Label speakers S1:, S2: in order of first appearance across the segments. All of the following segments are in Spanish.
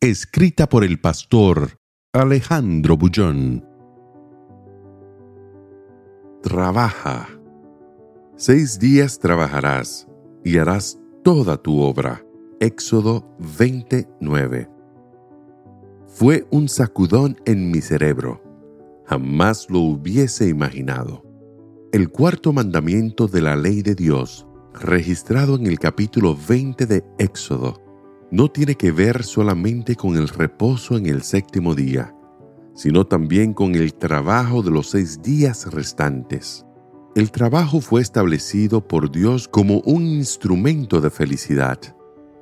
S1: Escrita por el pastor Alejandro Bullón. Trabaja. Seis días trabajarás y harás toda tu obra. Éxodo 29. Fue un sacudón en mi cerebro. Jamás lo hubiese imaginado. El cuarto mandamiento de la ley de Dios, registrado en el capítulo 20 de Éxodo, no tiene que ver solamente con el reposo en el séptimo día, sino también con el trabajo de los seis días restantes. El trabajo fue establecido por Dios como un instrumento de felicidad.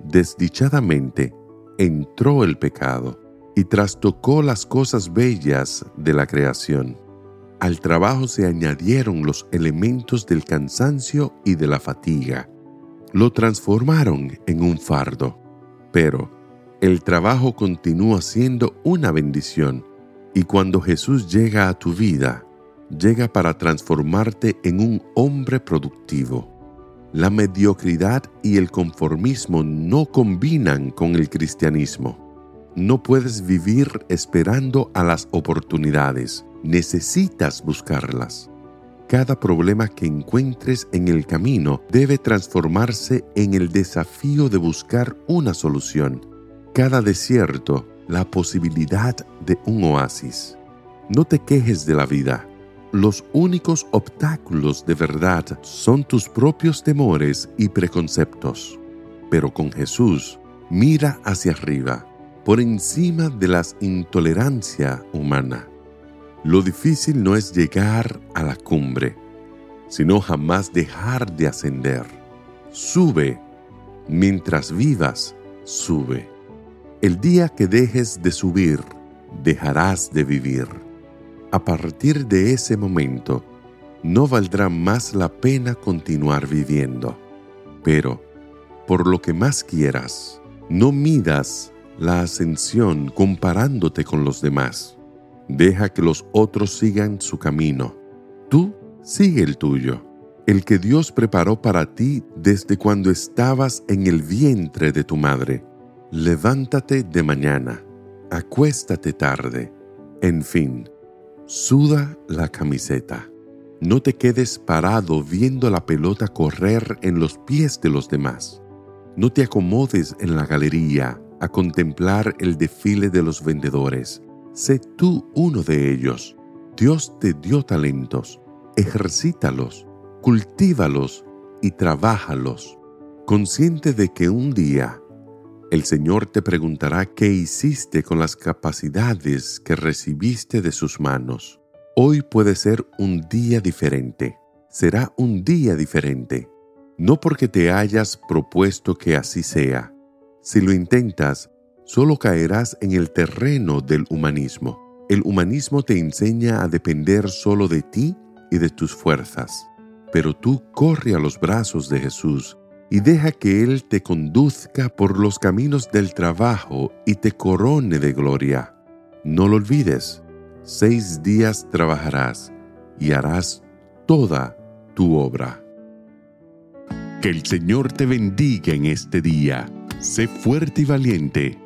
S1: Desdichadamente, entró el pecado y trastocó las cosas bellas de la creación. Al trabajo se añadieron los elementos del cansancio y de la fatiga. Lo transformaron en un fardo. Pero el trabajo continúa siendo una bendición y cuando Jesús llega a tu vida, llega para transformarte en un hombre productivo. La mediocridad y el conformismo no combinan con el cristianismo. No puedes vivir esperando a las oportunidades, necesitas buscarlas. Cada problema que encuentres en el camino debe transformarse en el desafío de buscar una solución. Cada desierto, la posibilidad de un oasis. No te quejes de la vida. Los únicos obstáculos de verdad son tus propios temores y preconceptos. Pero con Jesús, mira hacia arriba, por encima de la intolerancia humana. Lo difícil no es llegar a la cumbre, sino jamás dejar de ascender. Sube, mientras vivas, sube. El día que dejes de subir, dejarás de vivir. A partir de ese momento, no valdrá más la pena continuar viviendo. Pero, por lo que más quieras, no midas la ascensión comparándote con los demás Deja que los otros sigan su camino. Tú sigue el tuyo, el que Dios preparó para ti desde cuando estabas en el vientre de tu madre. Levántate de mañana, acuéstate tarde, en fin, suda la camiseta. No te quedes parado viendo la pelota correr en los pies de los demás. No te acomodes en la galería a contemplar el desfile de los vendedores Sé tú uno de ellos. Dios te dio talentos. Ejercítalos, cultívalos y trabájalos, consciente de que un día el Señor te preguntará qué hiciste con las capacidades que recibiste de sus manos. Hoy puede ser un día diferente. Será un día diferente. No porque te hayas propuesto que así sea. Si lo intentas, solo caerás en el terreno del humanismo. El humanismo te enseña a depender solo de ti y de tus fuerzas. Pero tú corre a los brazos de Jesús y deja que Él te conduzca por los caminos del trabajo y te corone de gloria. No lo olvides, seis días trabajarás y harás toda tu obra. Que el Señor te bendiga en este día. Sé fuerte y valiente